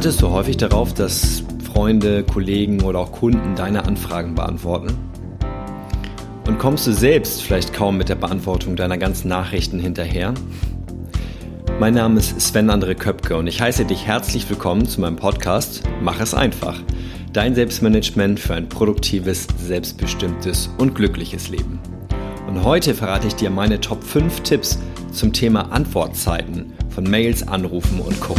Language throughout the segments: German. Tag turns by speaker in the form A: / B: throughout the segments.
A: Wartest du häufig darauf, dass Freunde, Kollegen oder auch Kunden deine Anfragen beantworten? Und kommst du selbst vielleicht kaum mit der Beantwortung deiner ganzen Nachrichten hinterher? Mein Name ist Sven Andre Köpke und ich heiße dich herzlich willkommen zu meinem Podcast Mach es einfach. Dein Selbstmanagement für ein produktives, selbstbestimmtes und glückliches Leben. Und heute verrate ich dir meine Top 5 Tipps zum Thema Antwortzeiten von Mails, Anrufen und Co.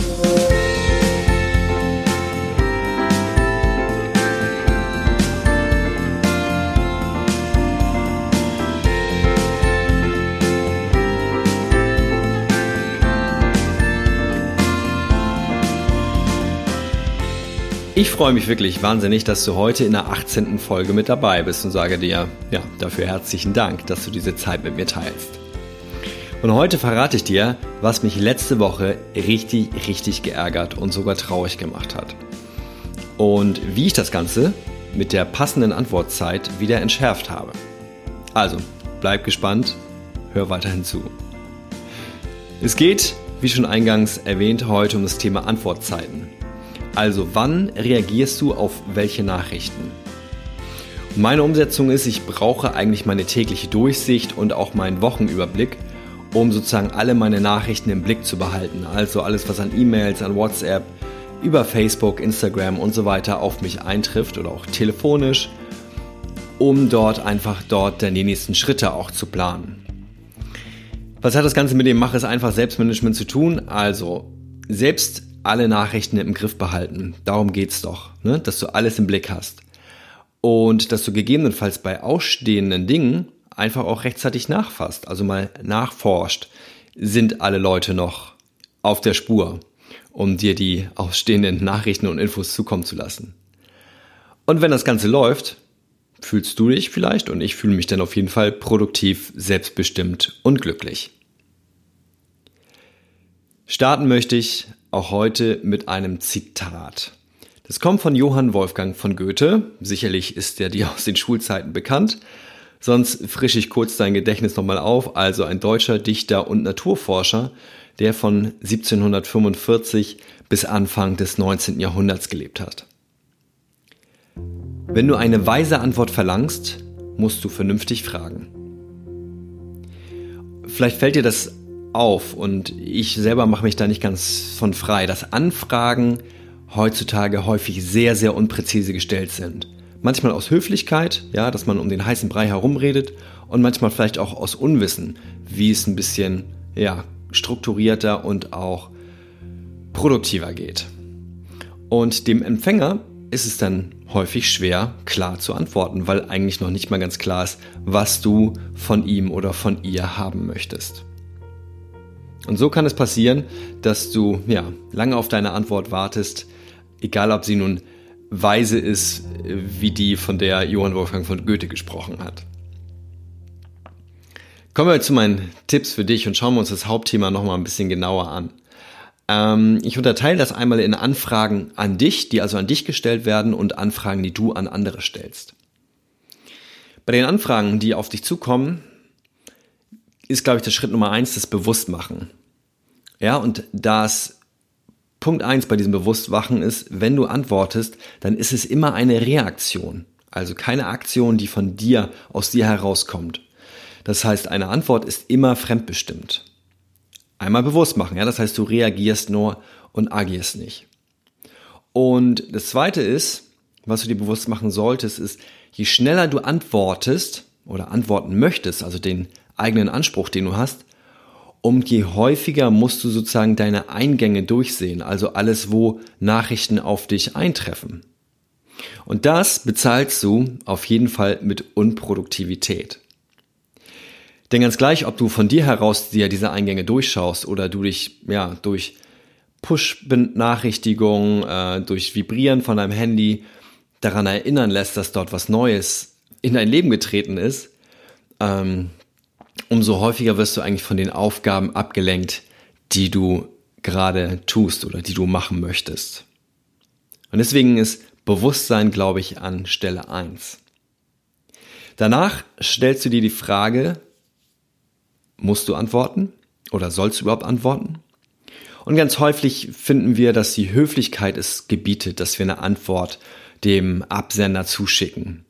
A: Ich freue mich wirklich wahnsinnig, dass du heute in der 18. Folge mit dabei bist und sage dir, ja, dafür herzlichen Dank, dass du diese Zeit mit mir teilst. Und heute verrate ich dir, was mich letzte Woche richtig, richtig geärgert und sogar traurig gemacht hat. Und wie ich das Ganze mit der passenden Antwortzeit wieder entschärft habe. Also, bleib gespannt, hör weiterhin zu. Es geht, wie schon eingangs erwähnt, heute um das Thema Antwortzeiten. Also, wann reagierst du auf welche Nachrichten? meine Umsetzung ist, ich brauche eigentlich meine tägliche Durchsicht und auch meinen Wochenüberblick – um sozusagen alle meine Nachrichten im Blick zu behalten. Also alles, was an E-Mails, an WhatsApp, über Facebook, Instagram und so weiter auf mich eintrifft oder auch telefonisch, um dort einfach dort dann die nächsten Schritte auch zu planen. Was hat das Ganze mit dem Mach es einfach Selbstmanagement zu tun? Also selbst alle Nachrichten im Griff behalten. Darum geht's doch, ne? dass du alles im Blick hast. Und dass du gegebenenfalls bei ausstehenden Dingen einfach auch rechtzeitig nachfasst, also mal nachforscht, sind alle Leute noch auf der Spur, um dir die ausstehenden Nachrichten und Infos zukommen zu lassen. Und wenn das Ganze läuft, fühlst du dich vielleicht und ich fühle mich dann auf jeden Fall produktiv, selbstbestimmt und glücklich. Starten möchte ich auch heute mit einem Zitat. Das kommt von Johann Wolfgang von Goethe. Sicherlich ist er dir aus den Schulzeiten bekannt. Sonst frische ich kurz dein Gedächtnis nochmal auf. Also ein deutscher Dichter und Naturforscher, der von 1745 bis Anfang des 19. Jahrhunderts gelebt hat. Wenn du eine weise Antwort verlangst, musst du vernünftig fragen. Vielleicht fällt dir das auf und ich selber mache mich da nicht ganz von frei, dass Anfragen heutzutage häufig sehr, sehr unpräzise gestellt sind. Manchmal aus Höflichkeit, ja, dass man um den heißen Brei herumredet und manchmal vielleicht auch aus Unwissen, wie es ein bisschen, ja, strukturierter und auch produktiver geht. Und dem Empfänger ist es dann häufig schwer, klar zu antworten, weil eigentlich noch nicht mal ganz klar ist, was du von ihm oder von ihr haben möchtest. Und so kann es passieren, dass du ja lange auf deine Antwort wartest, egal ob sie nun weise ist, wie die, von der Johann Wolfgang von Goethe gesprochen hat. Kommen wir zu meinen Tipps für dich und schauen wir uns das Hauptthema nochmal ein bisschen genauer an. Ähm, ich unterteile das einmal in Anfragen an dich, die also an dich gestellt werden und Anfragen, die du an andere stellst. Bei den Anfragen, die auf dich zukommen, ist, glaube ich, der Schritt Nummer eins das Bewusstmachen. Ja, und das Punkt eins bei diesem Bewusstwachen ist, wenn du antwortest, dann ist es immer eine Reaktion. Also keine Aktion, die von dir, aus dir herauskommt. Das heißt, eine Antwort ist immer fremdbestimmt. Einmal bewusst machen, ja, das heißt, du reagierst nur und agierst nicht. Und das zweite ist, was du dir bewusst machen solltest, ist, je schneller du antwortest oder antworten möchtest, also den eigenen Anspruch, den du hast, und je häufiger musst du sozusagen deine Eingänge durchsehen, also alles, wo Nachrichten auf dich eintreffen. Und das bezahlst du auf jeden Fall mit Unproduktivität. Denn ganz gleich, ob du von dir heraus dir diese Eingänge durchschaust oder du dich ja durch Push-Benachrichtigungen, äh, durch Vibrieren von deinem Handy daran erinnern lässt, dass dort was Neues in dein Leben getreten ist, ähm, umso häufiger wirst du eigentlich von den Aufgaben abgelenkt, die du gerade tust oder die du machen möchtest. Und deswegen ist Bewusstsein, glaube ich, an Stelle eins. Danach stellst du dir die Frage, musst du antworten oder sollst du überhaupt antworten? Und ganz häufig finden wir, dass die Höflichkeit es gebietet, dass wir eine Antwort dem Absender zuschicken.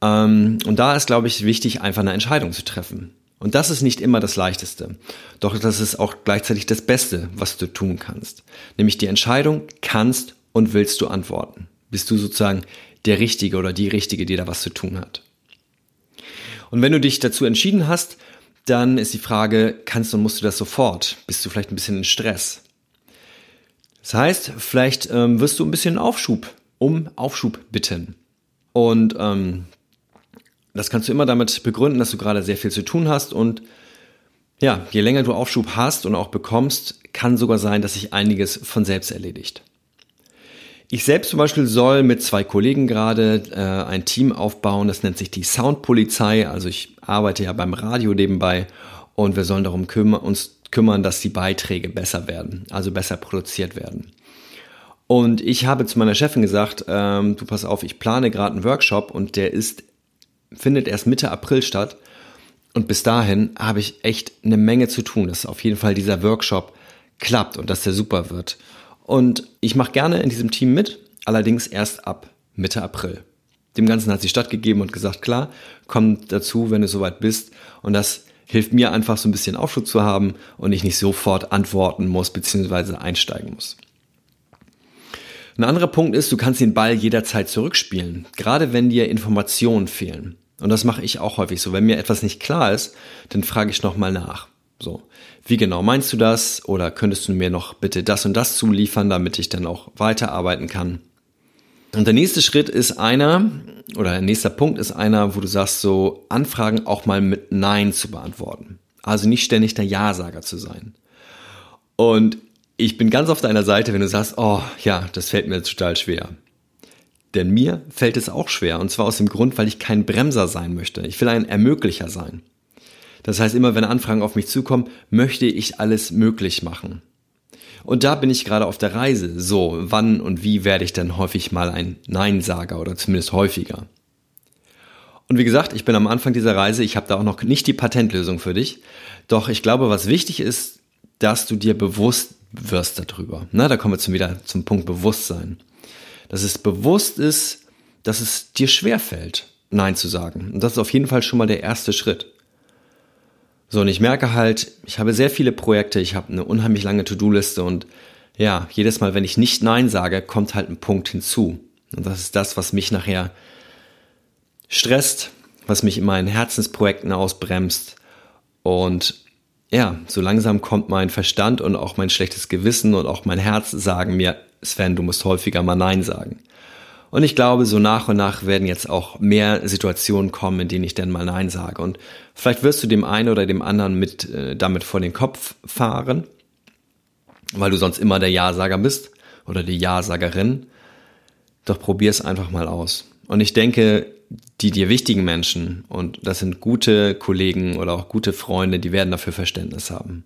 A: Ähm, und da ist, glaube ich, wichtig, einfach eine Entscheidung zu treffen. Und das ist nicht immer das Leichteste. Doch das ist auch gleichzeitig das Beste, was du tun kannst. Nämlich die Entscheidung, kannst und willst du antworten. Bist du sozusagen der Richtige oder die Richtige, die da was zu tun hat. Und wenn du dich dazu entschieden hast, dann ist die Frage, kannst und musst du das sofort? Bist du vielleicht ein bisschen in Stress? Das heißt, vielleicht ähm, wirst du ein bisschen Aufschub, um Aufschub bitten. Und ähm, das kannst du immer damit begründen, dass du gerade sehr viel zu tun hast und ja, je länger du Aufschub hast und auch bekommst, kann sogar sein, dass sich einiges von selbst erledigt. Ich selbst zum Beispiel soll mit zwei Kollegen gerade äh, ein Team aufbauen, das nennt sich die Soundpolizei. Also ich arbeite ja beim Radio nebenbei und wir sollen darum kümmern, uns kümmern, dass die Beiträge besser werden, also besser produziert werden. Und ich habe zu meiner Chefin gesagt, ähm, du pass auf, ich plane gerade einen Workshop und der ist findet erst Mitte April statt. Und bis dahin habe ich echt eine Menge zu tun, dass auf jeden Fall dieser Workshop klappt und dass der super wird. Und ich mache gerne in diesem Team mit, allerdings erst ab Mitte April. Dem Ganzen hat sie stattgegeben und gesagt, klar, komm dazu, wenn du soweit bist. Und das hilft mir einfach so ein bisschen Aufschub zu haben und ich nicht sofort antworten muss bzw. einsteigen muss. Ein anderer Punkt ist, du kannst den Ball jederzeit zurückspielen, gerade wenn dir Informationen fehlen. Und das mache ich auch häufig so. Wenn mir etwas nicht klar ist, dann frage ich nochmal nach. So, wie genau meinst du das? Oder könntest du mir noch bitte das und das zuliefern, damit ich dann auch weiterarbeiten kann? Und der nächste Schritt ist einer, oder der nächste Punkt ist einer, wo du sagst, so Anfragen auch mal mit Nein zu beantworten. Also nicht ständig der Ja-Sager zu sein. Und ich bin ganz auf deiner Seite, wenn du sagst, oh ja, das fällt mir total schwer. Denn mir fällt es auch schwer. Und zwar aus dem Grund, weil ich kein Bremser sein möchte. Ich will ein Ermöglicher sein. Das heißt, immer wenn Anfragen auf mich zukommen, möchte ich alles möglich machen. Und da bin ich gerade auf der Reise. So, wann und wie werde ich denn häufig mal ein Nein-Sager oder zumindest häufiger? Und wie gesagt, ich bin am Anfang dieser Reise, ich habe da auch noch nicht die Patentlösung für dich. Doch ich glaube, was wichtig ist, dass du dir bewusst wirst darüber. Na, da kommen wir zum, wieder zum Punkt Bewusstsein dass es bewusst ist, dass es dir schwerfällt, Nein zu sagen. Und das ist auf jeden Fall schon mal der erste Schritt. So, und ich merke halt, ich habe sehr viele Projekte, ich habe eine unheimlich lange To-Do-Liste und ja, jedes Mal, wenn ich nicht Nein sage, kommt halt ein Punkt hinzu. Und das ist das, was mich nachher stresst, was mich in meinen Herzensprojekten ausbremst. Und ja, so langsam kommt mein Verstand und auch mein schlechtes Gewissen und auch mein Herz sagen mir, Sven, du musst häufiger mal Nein sagen. Und ich glaube, so nach und nach werden jetzt auch mehr Situationen kommen, in denen ich dann mal Nein sage. Und vielleicht wirst du dem einen oder dem anderen mit äh, damit vor den Kopf fahren, weil du sonst immer der Ja-Sager bist oder die Ja-Sagerin. Doch probier es einfach mal aus. Und ich denke, die dir wichtigen Menschen, und das sind gute Kollegen oder auch gute Freunde, die werden dafür Verständnis haben.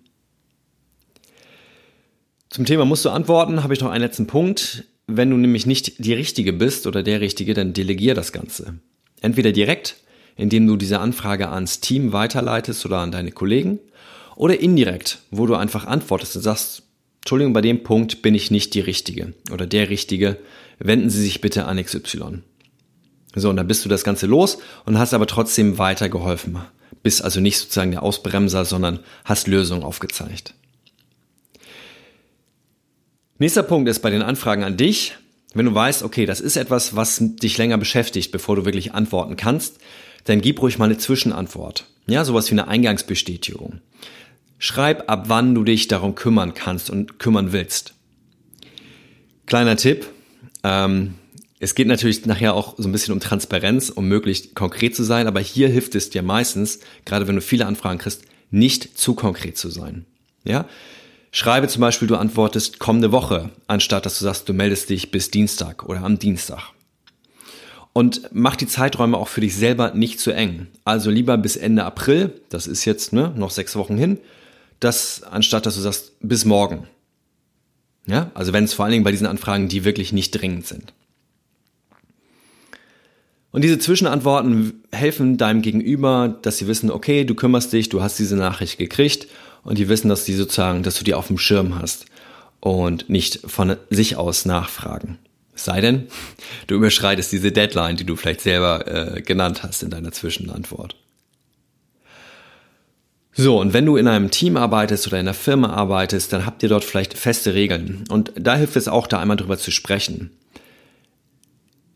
A: Zum Thema musst du antworten, habe ich noch einen letzten Punkt. Wenn du nämlich nicht die Richtige bist oder der Richtige, dann delegier das Ganze. Entweder direkt, indem du diese Anfrage ans Team weiterleitest oder an deine Kollegen, oder indirekt, wo du einfach antwortest und sagst, Entschuldigung, bei dem Punkt bin ich nicht die Richtige oder der Richtige, wenden Sie sich bitte an XY. So, und dann bist du das Ganze los und hast aber trotzdem weitergeholfen. Bist also nicht sozusagen der Ausbremser, sondern hast Lösungen aufgezeigt. Nächster Punkt ist bei den Anfragen an dich. Wenn du weißt, okay, das ist etwas, was dich länger beschäftigt, bevor du wirklich antworten kannst, dann gib ruhig mal eine Zwischenantwort. Ja, sowas wie eine Eingangsbestätigung. Schreib, ab wann du dich darum kümmern kannst und kümmern willst. Kleiner Tipp. Ähm, es geht natürlich nachher auch so ein bisschen um Transparenz, um möglichst konkret zu sein, aber hier hilft es dir meistens, gerade wenn du viele Anfragen kriegst, nicht zu konkret zu sein. Ja, Schreibe zum Beispiel, du antwortest kommende Woche, anstatt dass du sagst, du meldest dich bis Dienstag oder am Dienstag. Und mach die Zeiträume auch für dich selber nicht zu eng. Also lieber bis Ende April, das ist jetzt ne, noch sechs Wochen hin, das anstatt dass du sagst, bis morgen. Ja, also wenn es vor allen Dingen bei diesen Anfragen, die wirklich nicht dringend sind. Und diese Zwischenantworten helfen deinem Gegenüber, dass sie wissen, okay, du kümmerst dich, du hast diese Nachricht gekriegt und die wissen, dass die sozusagen, dass du die auf dem Schirm hast. und nicht von sich aus nachfragen. Es sei denn, du überschreitest diese Deadline, die du vielleicht selber äh, genannt hast in deiner Zwischenantwort. So, und wenn du in einem Team arbeitest oder in einer Firma arbeitest, dann habt ihr dort vielleicht feste Regeln. Und da hilft es auch, da einmal drüber zu sprechen.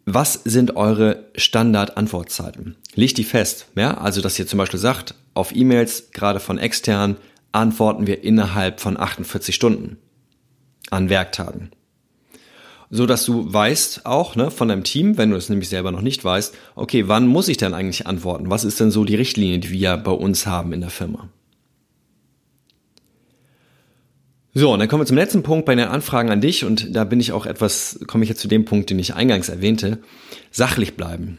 A: Was sind eure Standard-Antwortzeiten? Legt die fest. Ja? Also, dass ihr zum Beispiel sagt, auf E-Mails, gerade von extern, antworten wir innerhalb von 48 Stunden an Werktagen. So dass du weißt auch ne, von deinem Team, wenn du es nämlich selber noch nicht weißt, okay, wann muss ich denn eigentlich antworten? Was ist denn so die Richtlinie, die wir bei uns haben in der Firma? So, und dann kommen wir zum letzten Punkt bei den Anfragen an dich und da bin ich auch etwas, komme ich jetzt zu dem Punkt, den ich eingangs erwähnte, sachlich bleiben.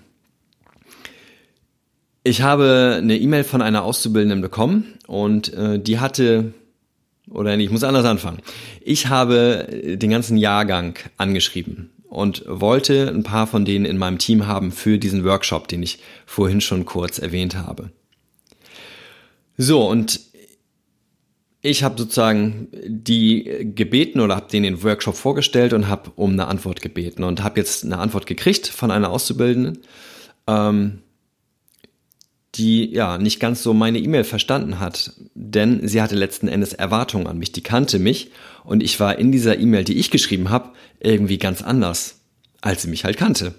A: Ich habe eine E-Mail von einer Auszubildenden bekommen und äh, die hatte, oder ich muss anders anfangen. Ich habe den ganzen Jahrgang angeschrieben und wollte ein paar von denen in meinem Team haben für diesen Workshop, den ich vorhin schon kurz erwähnt habe. So, und ich habe sozusagen die gebeten oder habe denen den Workshop vorgestellt und habe um eine Antwort gebeten und habe jetzt eine Antwort gekriegt von einer Auszubildenden, ähm, die ja nicht ganz so meine E-Mail verstanden hat, denn sie hatte letzten Endes Erwartungen an mich. Die kannte mich und ich war in dieser E-Mail, die ich geschrieben habe, irgendwie ganz anders, als sie mich halt kannte.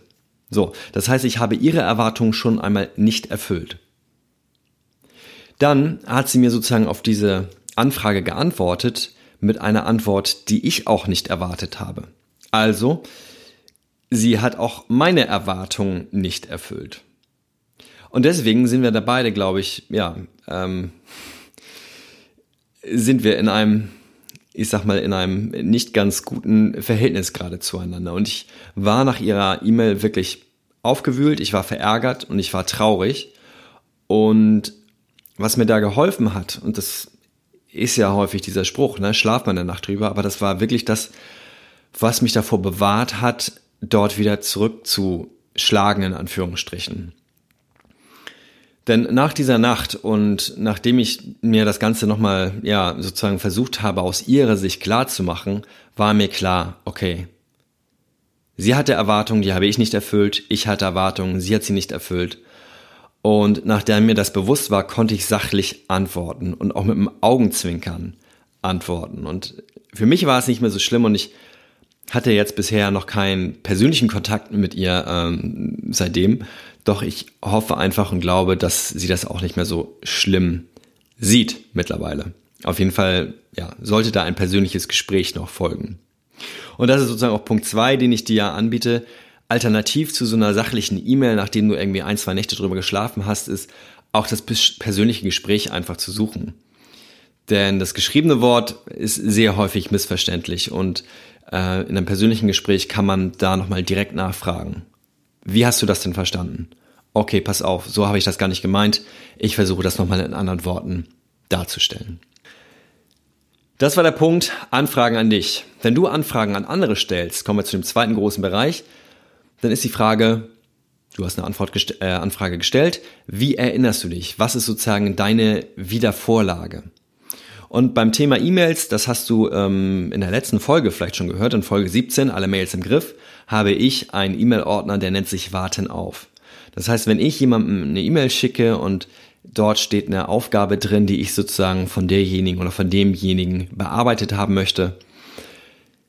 A: So, das heißt, ich habe ihre Erwartungen schon einmal nicht erfüllt. Dann hat sie mir sozusagen auf diese Anfrage geantwortet mit einer Antwort, die ich auch nicht erwartet habe. Also, sie hat auch meine Erwartungen nicht erfüllt. Und deswegen sind wir da beide, glaube ich, ja, ähm, sind wir in einem, ich sag mal, in einem nicht ganz guten Verhältnis gerade zueinander. Und ich war nach ihrer E-Mail wirklich aufgewühlt, ich war verärgert und ich war traurig. Und was mir da geholfen hat, und das ist ja häufig dieser Spruch, ne, schlaf man eine Nacht drüber, aber das war wirklich das, was mich davor bewahrt hat, dort wieder zurückzuschlagen, in Anführungsstrichen. Denn nach dieser Nacht und nachdem ich mir das Ganze nochmal, ja, sozusagen versucht habe, aus ihrer Sicht klar zu machen, war mir klar, okay, sie hatte Erwartungen, die habe ich nicht erfüllt, ich hatte Erwartungen, sie hat sie nicht erfüllt. Und nachdem mir das bewusst war, konnte ich sachlich antworten und auch mit dem Augenzwinkern antworten. Und für mich war es nicht mehr so schlimm und ich hatte jetzt bisher noch keinen persönlichen Kontakt mit ihr ähm, seitdem. Doch ich hoffe einfach und glaube, dass sie das auch nicht mehr so schlimm sieht mittlerweile. Auf jeden Fall, ja, sollte da ein persönliches Gespräch noch folgen. Und das ist sozusagen auch Punkt zwei, den ich dir anbiete. Alternativ zu so einer sachlichen E-Mail, nachdem du irgendwie ein, zwei Nächte drüber geschlafen hast, ist auch das persönliche Gespräch einfach zu suchen. Denn das geschriebene Wort ist sehr häufig missverständlich und äh, in einem persönlichen Gespräch kann man da nochmal direkt nachfragen. Wie hast du das denn verstanden? Okay, pass auf, so habe ich das gar nicht gemeint. Ich versuche das nochmal in anderen Worten darzustellen. Das war der Punkt, Anfragen an dich. Wenn du Anfragen an andere stellst, kommen wir zu dem zweiten großen Bereich, dann ist die Frage, du hast eine gest äh, Anfrage gestellt, wie erinnerst du dich? Was ist sozusagen deine Wiedervorlage? Und beim Thema E-Mails, das hast du ähm, in der letzten Folge vielleicht schon gehört, in Folge 17, alle Mails im Griff, habe ich einen E-Mail-Ordner, der nennt sich Warten auf. Das heißt, wenn ich jemandem eine E-Mail schicke und dort steht eine Aufgabe drin, die ich sozusagen von derjenigen oder von demjenigen bearbeitet haben möchte,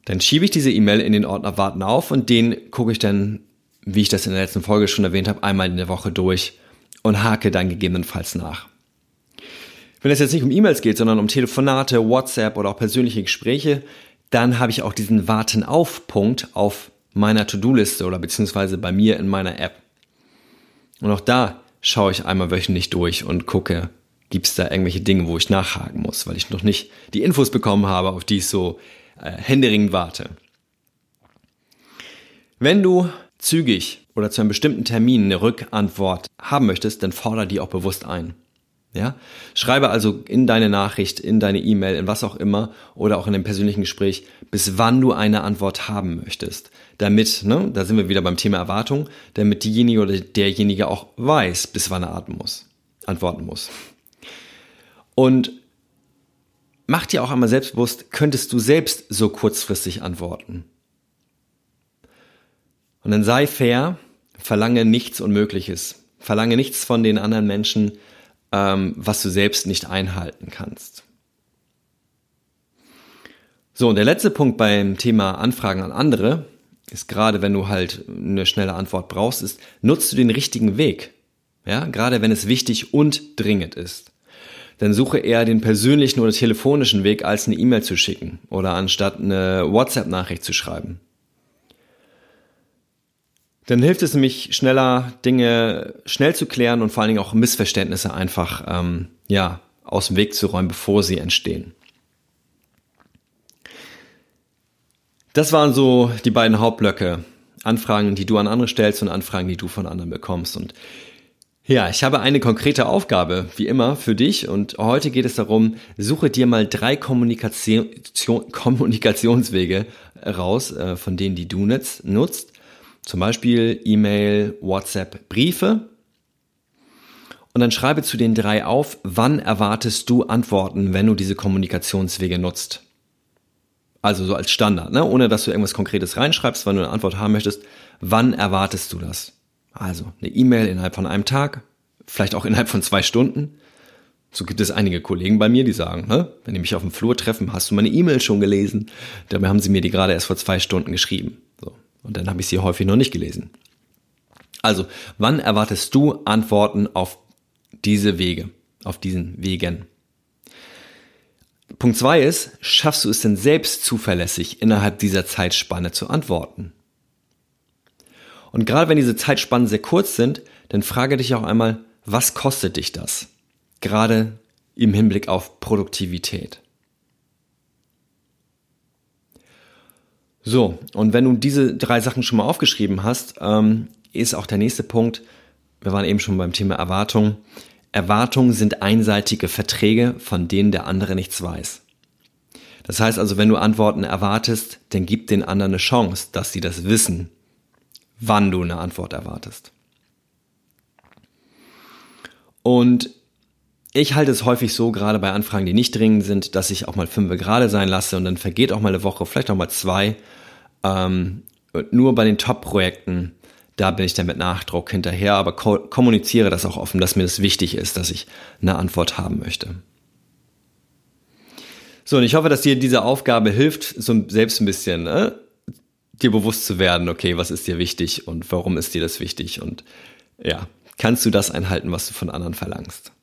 A: dann schiebe ich diese E-Mail in den Ordner Warten auf und den gucke ich dann, wie ich das in der letzten Folge schon erwähnt habe, einmal in der Woche durch und hake dann gegebenenfalls nach. Wenn es jetzt nicht um E-Mails geht, sondern um Telefonate, WhatsApp oder auch persönliche Gespräche, dann habe ich auch diesen Warten auf Punkt auf meiner To-Do-Liste oder beziehungsweise bei mir in meiner App. Und auch da schaue ich einmal wöchentlich durch und gucke, gibt es da irgendwelche Dinge, wo ich nachhaken muss, weil ich noch nicht die Infos bekommen habe, auf die ich so äh, händeringend warte. Wenn du zügig oder zu einem bestimmten Termin eine Rückantwort haben möchtest, dann fordere die auch bewusst ein. Ja? Schreibe also in deine Nachricht, in deine E-Mail, in was auch immer oder auch in dem persönlichen Gespräch, bis wann du eine Antwort haben möchtest. Damit, ne, da sind wir wieder beim Thema Erwartung, damit diejenige oder derjenige auch weiß, bis wann er atmen muss, antworten muss. Und mach dir auch einmal selbstbewusst, könntest du selbst so kurzfristig antworten. Und dann sei fair, verlange nichts Unmögliches. Verlange nichts von den anderen Menschen, ähm, was du selbst nicht einhalten kannst. So, und der letzte Punkt beim Thema Anfragen an andere ist gerade, wenn du halt eine schnelle Antwort brauchst, ist, nutzt du den richtigen Weg. Ja, gerade wenn es wichtig und dringend ist. Dann suche eher den persönlichen oder telefonischen Weg, als eine E-Mail zu schicken oder anstatt eine WhatsApp-Nachricht zu schreiben. Dann hilft es nämlich schneller, Dinge schnell zu klären und vor allen Dingen auch Missverständnisse einfach ähm, ja, aus dem Weg zu räumen, bevor sie entstehen. Das waren so die beiden Hauptblöcke. Anfragen, die du an andere stellst und Anfragen, die du von anderen bekommst. Und ja, ich habe eine konkrete Aufgabe, wie immer, für dich. Und heute geht es darum, suche dir mal drei Kommunikation, Kommunikationswege raus, äh, von denen, die du nutzt zum Beispiel E-Mail, WhatsApp, Briefe. Und dann schreibe zu den drei auf, wann erwartest du Antworten, wenn du diese Kommunikationswege nutzt. Also so als Standard, ne? ohne dass du irgendwas Konkretes reinschreibst, wann du eine Antwort haben möchtest. Wann erwartest du das? Also eine E-Mail innerhalb von einem Tag, vielleicht auch innerhalb von zwei Stunden. So gibt es einige Kollegen bei mir, die sagen, ne, wenn die mich auf dem Flur treffen, hast du meine E-Mail schon gelesen? Dabei haben sie mir die gerade erst vor zwei Stunden geschrieben. Und dann habe ich sie häufig noch nicht gelesen. Also, wann erwartest du Antworten auf diese Wege, auf diesen Wegen? Punkt zwei ist, schaffst du es denn selbst zuverlässig innerhalb dieser Zeitspanne zu antworten? Und gerade wenn diese Zeitspannen sehr kurz sind, dann frage dich auch einmal, was kostet dich das? Gerade im Hinblick auf Produktivität. So, und wenn du diese drei Sachen schon mal aufgeschrieben hast, ähm, ist auch der nächste Punkt, wir waren eben schon beim Thema Erwartung. Erwartungen sind einseitige Verträge, von denen der andere nichts weiß. Das heißt also, wenn du Antworten erwartest, dann gib den anderen eine Chance, dass sie das wissen, wann du eine Antwort erwartest. Und ich halte es häufig so, gerade bei Anfragen, die nicht dringend sind, dass ich auch mal fünf gerade sein lasse und dann vergeht auch mal eine Woche, vielleicht auch mal zwei. Ähm, nur bei den Top-Projekten, da bin ich dann mit Nachdruck hinterher, aber ko kommuniziere das auch offen, dass mir das wichtig ist, dass ich eine Antwort haben möchte. So, und ich hoffe, dass dir diese Aufgabe hilft, so selbst ein bisschen äh, dir bewusst zu werden, okay, was ist dir wichtig und warum ist dir das wichtig und ja, kannst du das einhalten, was du von anderen verlangst.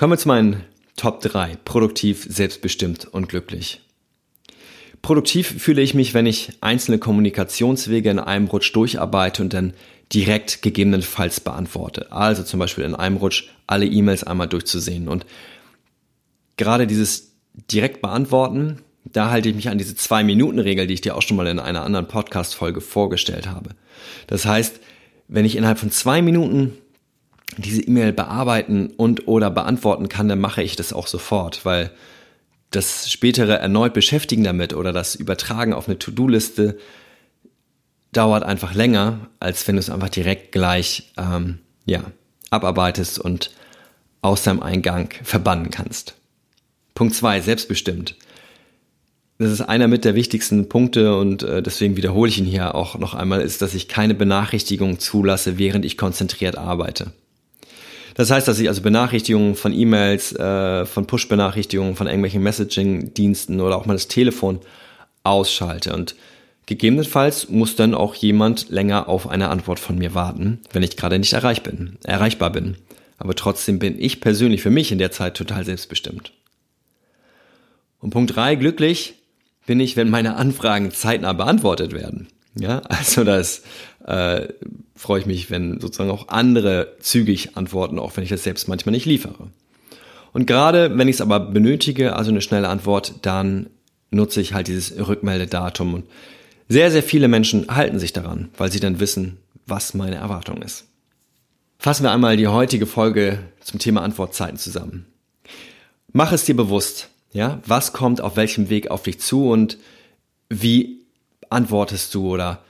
A: Kommen wir zu meinen Top 3. Produktiv, selbstbestimmt und glücklich. Produktiv fühle ich mich, wenn ich einzelne Kommunikationswege in einem Rutsch durcharbeite und dann direkt gegebenenfalls beantworte. Also zum Beispiel in einem Rutsch alle E-Mails einmal durchzusehen. Und gerade dieses direkt beantworten, da halte ich mich an diese Zwei-Minuten-Regel, die ich dir auch schon mal in einer anderen Podcast-Folge vorgestellt habe. Das heißt, wenn ich innerhalb von zwei Minuten diese E-Mail bearbeiten und oder beantworten kann, dann mache ich das auch sofort, weil das spätere erneut Beschäftigen damit oder das Übertragen auf eine To-Do-Liste dauert einfach länger, als wenn du es einfach direkt gleich ähm, ja, abarbeitest und aus deinem Eingang verbannen kannst. Punkt zwei selbstbestimmt. Das ist einer mit der wichtigsten Punkte und äh, deswegen wiederhole ich ihn hier auch noch einmal, ist, dass ich keine Benachrichtigung zulasse, während ich konzentriert arbeite. Das heißt, dass ich also Benachrichtigungen von E-Mails, äh, von Push-Benachrichtigungen, von irgendwelchen Messaging-Diensten oder auch mal das Telefon ausschalte. Und gegebenenfalls muss dann auch jemand länger auf eine Antwort von mir warten, wenn ich gerade nicht erreich bin, erreichbar bin. Aber trotzdem bin ich persönlich für mich in der Zeit total selbstbestimmt. Und Punkt drei glücklich bin ich, wenn meine Anfragen zeitnah beantwortet werden. Ja, also das äh, freue ich mich, wenn sozusagen auch andere zügig antworten, auch wenn ich das selbst manchmal nicht liefere. Und gerade wenn ich es aber benötige, also eine schnelle Antwort, dann nutze ich halt dieses Rückmeldedatum. Und sehr, sehr viele Menschen halten sich daran, weil sie dann wissen, was meine Erwartung ist. Fassen wir einmal die heutige Folge zum Thema Antwortzeiten zusammen. Mach es dir bewusst, ja, was kommt auf welchem Weg auf dich zu und wie antwortest du oder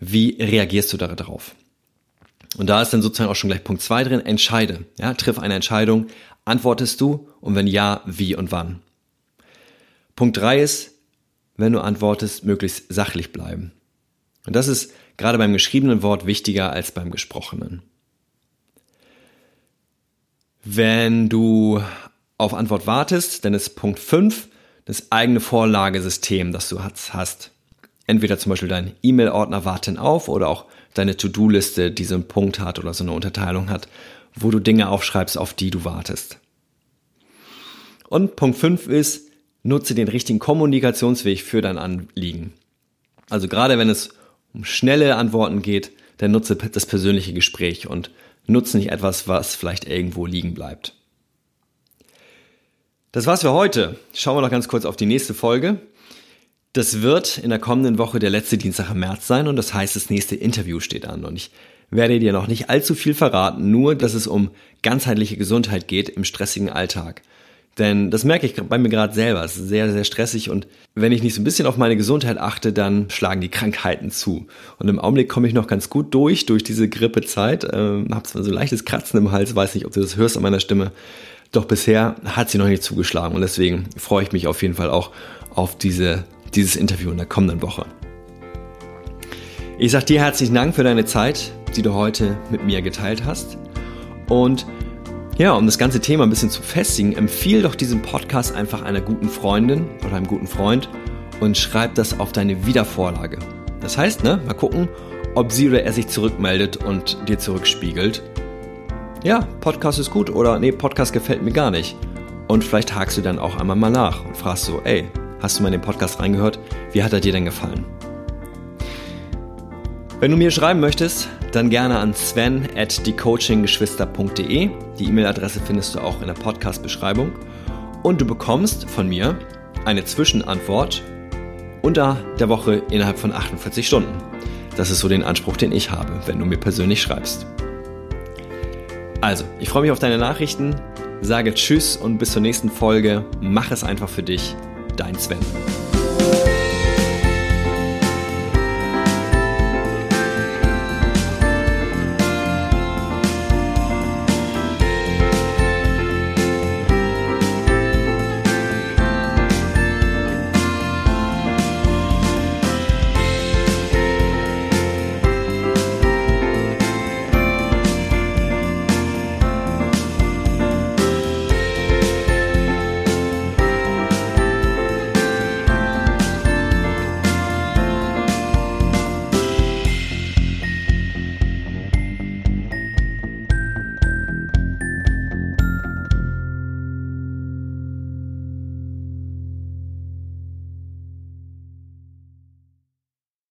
A: wie reagierst du darauf? Und da ist dann sozusagen auch schon gleich Punkt zwei drin, entscheide, ja, triff eine Entscheidung, Antwortest du und wenn ja, wie und wann? Punkt drei ist, wenn du antwortest, möglichst sachlich bleiben. Und das ist gerade beim geschriebenen Wort wichtiger als beim gesprochenen. Wenn du auf Antwort wartest, dann ist Punkt 5 das eigene Vorlagesystem, das du hast. Entweder zum Beispiel dein E-Mail-Ordner warten auf oder auch deine To-Do-Liste, die so einen Punkt hat oder so eine Unterteilung hat, wo du Dinge aufschreibst, auf die du wartest. Und Punkt 5 ist, nutze den richtigen Kommunikationsweg für dein Anliegen. Also gerade wenn es um schnelle Antworten geht, dann nutze das persönliche Gespräch und nutze nicht etwas, was vielleicht irgendwo liegen bleibt. Das war's für heute. Schauen wir noch ganz kurz auf die nächste Folge. Das wird in der kommenden Woche der letzte Dienstag im März sein und das heißt, das nächste Interview steht an und ich werde dir noch nicht allzu viel verraten, nur dass es um ganzheitliche Gesundheit geht im stressigen Alltag. Denn das merke ich bei mir gerade selber. Es ist sehr, sehr stressig und wenn ich nicht so ein bisschen auf meine Gesundheit achte, dann schlagen die Krankheiten zu. Und im Augenblick komme ich noch ganz gut durch, durch diese Grippezeit. Ähm, habe zwar so leichtes Kratzen im Hals, weiß nicht, ob du das hörst an meiner Stimme. Doch bisher hat sie noch nicht zugeschlagen und deswegen freue ich mich auf jeden Fall auch auf diese, dieses Interview in der kommenden Woche. Ich sage dir herzlichen Dank für deine Zeit, die du heute mit mir geteilt hast. Und ja, um das ganze Thema ein bisschen zu festigen, empfiehl doch diesen Podcast einfach einer guten Freundin oder einem guten Freund und schreib das auf deine Wiedervorlage. Das heißt, ne, mal gucken, ob sie oder er sich zurückmeldet und dir zurückspiegelt. Ja, Podcast ist gut oder nee, Podcast gefällt mir gar nicht. Und vielleicht hakst du dann auch einmal mal nach und fragst so, ey, hast du mal in den Podcast reingehört? Wie hat er dir denn gefallen? Wenn du mir schreiben möchtest, dann gerne an sven at thecoachinggeschwister.de. Die E-Mail-Adresse findest du auch in der Podcast-Beschreibung. Und du bekommst von mir eine Zwischenantwort unter der Woche innerhalb von 48 Stunden. Das ist so den Anspruch, den ich habe, wenn du mir persönlich schreibst. Also, ich freue mich auf deine Nachrichten, sage Tschüss und bis zur nächsten Folge. Mach es einfach für dich, dein Sven.